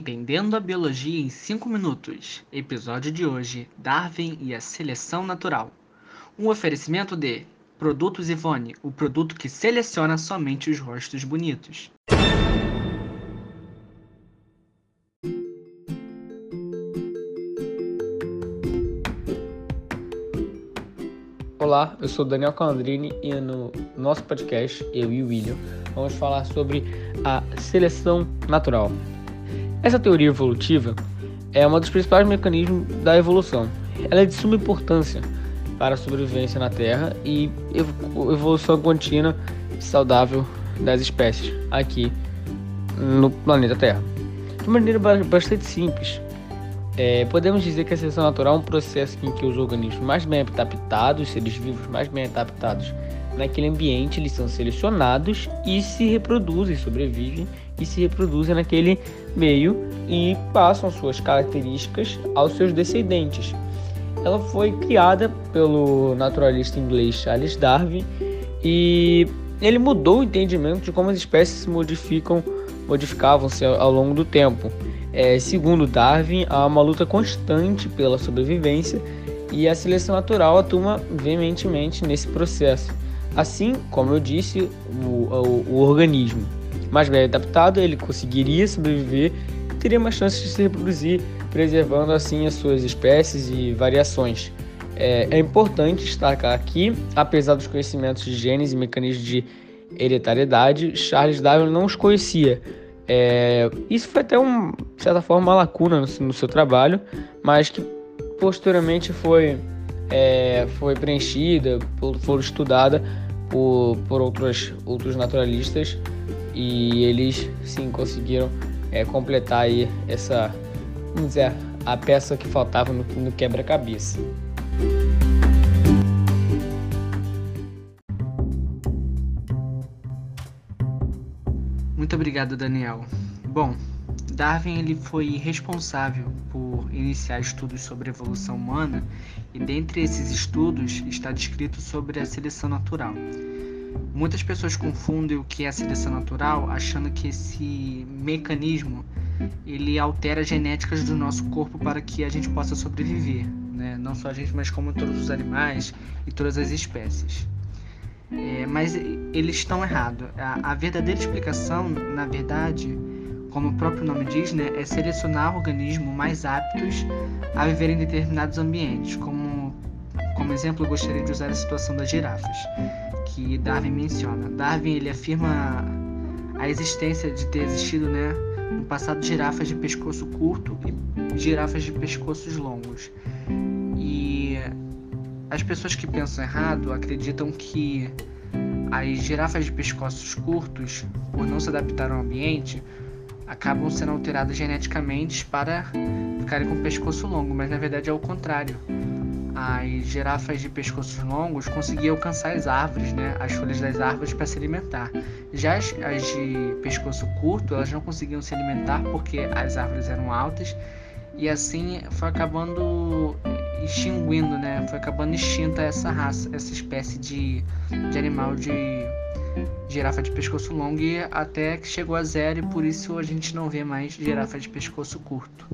Aprendendo a Biologia em 5 Minutos. Episódio de hoje: Darwin e a Seleção Natural. Um oferecimento de Produtos Ivone, o produto que seleciona somente os rostos bonitos. Olá, eu sou Daniel Calandrini e no nosso podcast, eu e o William, vamos falar sobre a seleção natural. Essa teoria evolutiva é um dos principais mecanismos da evolução. Ela é de suma importância para a sobrevivência na Terra e evolução contínua e saudável das espécies aqui no planeta Terra. De maneira bastante simples, é, podemos dizer que a seleção natural é um processo em que os organismos mais bem adaptados, os seres vivos mais bem adaptados naquele ambiente, eles são selecionados e se reproduzem, sobrevivem e se reproduzem naquele meio e passam suas características aos seus descendentes. Ela foi criada pelo naturalista inglês Charles Darwin e ele mudou o entendimento de como as espécies se modificam, modificavam-se ao longo do tempo. É, segundo Darwin, há uma luta constante pela sobrevivência e a seleção natural atua veementemente nesse processo. Assim, como eu disse, o, o, o organismo mais bem adaptado, ele conseguiria sobreviver e teria mais chances de se reproduzir, preservando assim as suas espécies e variações. É, é importante destacar aqui, apesar dos conhecimentos de genes e mecanismos de hereditariedade, Charles Darwin não os conhecia. É, isso foi até, um, de certa forma, uma lacuna no, no seu trabalho, mas que posteriormente foi, é, foi preenchida, foi estudada por, por outros, outros naturalistas e eles sim conseguiram é, completar aí essa, vamos dizer, a peça que faltava no, no quebra-cabeça. Muito obrigado, Daniel. Bom, Darwin ele foi responsável por iniciar estudos sobre a evolução humana e dentre esses estudos está descrito sobre a seleção natural. Muitas pessoas confundem o que é a seleção natural achando que esse mecanismo ele altera genéticas do nosso corpo para que a gente possa sobreviver, né? não só a gente, mas como todos os animais e todas as espécies. É, mas eles estão errados. A, a verdadeira explicação, na verdade, como o próprio nome diz, né, é selecionar organismos mais aptos a viver em determinados ambientes. Como, como exemplo, eu gostaria de usar a situação das girafas, que Darwin menciona. Darwin ele afirma a existência de ter existido né, no passado girafas de pescoço curto e girafas de pescoços longos. E as pessoas que pensam errado acreditam que as girafas de pescoços curtos, por não se adaptar ao ambiente, acabam sendo alteradas geneticamente para ficarem com o pescoço longo, mas na verdade é o contrário. As girafas de pescoços longos conseguiam alcançar as árvores, né, as folhas das árvores para se alimentar. Já as, as de pescoço curto, elas não conseguiam se alimentar porque as árvores eram altas e assim foi acabando extinguindo, né? Foi acabando extinta essa raça, essa espécie de, de animal de girafa de pescoço longo até que chegou a zero e por isso a gente não vê mais girafa de pescoço curto.